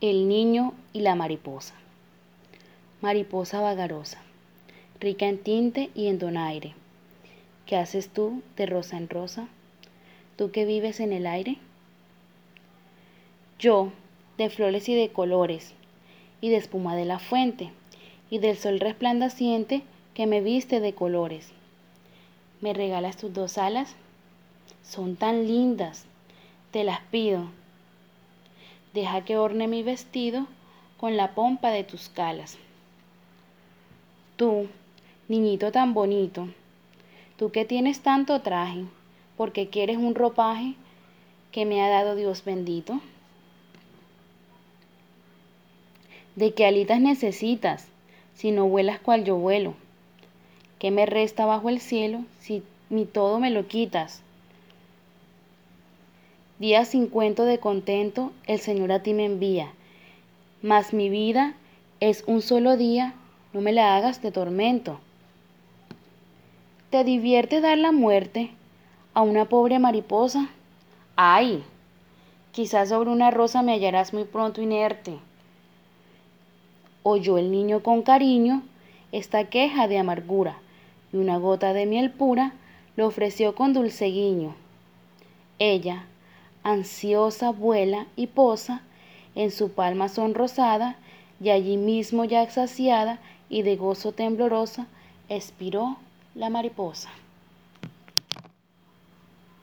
El niño y la mariposa. Mariposa vagarosa, rica en tinte y en donaire. ¿Qué haces tú de rosa en rosa? ¿Tú que vives en el aire? Yo, de flores y de colores, y de espuma de la fuente, y del sol resplandeciente que me viste de colores. ¿Me regalas tus dos alas? Son tan lindas, te las pido deja que orne mi vestido con la pompa de tus calas. Tú, niñito tan bonito, tú que tienes tanto traje, porque quieres un ropaje que me ha dado Dios bendito. ¿De qué alitas necesitas si no vuelas cual yo vuelo? ¿Qué me resta bajo el cielo si mi todo me lo quitas? Día sin cuento de contento el Señor a ti me envía. Mas mi vida es un solo día, no me la hagas de tormento. ¿Te divierte dar la muerte a una pobre mariposa? ¡Ay! Quizás sobre una rosa me hallarás muy pronto inerte. Oyó el niño con cariño esta queja de amargura, y una gota de miel pura le ofreció con dulce guiño. Ella, ansiosa vuela y posa en su palma sonrosada, y allí mismo ya exasiada y de gozo temblorosa, expiró la mariposa.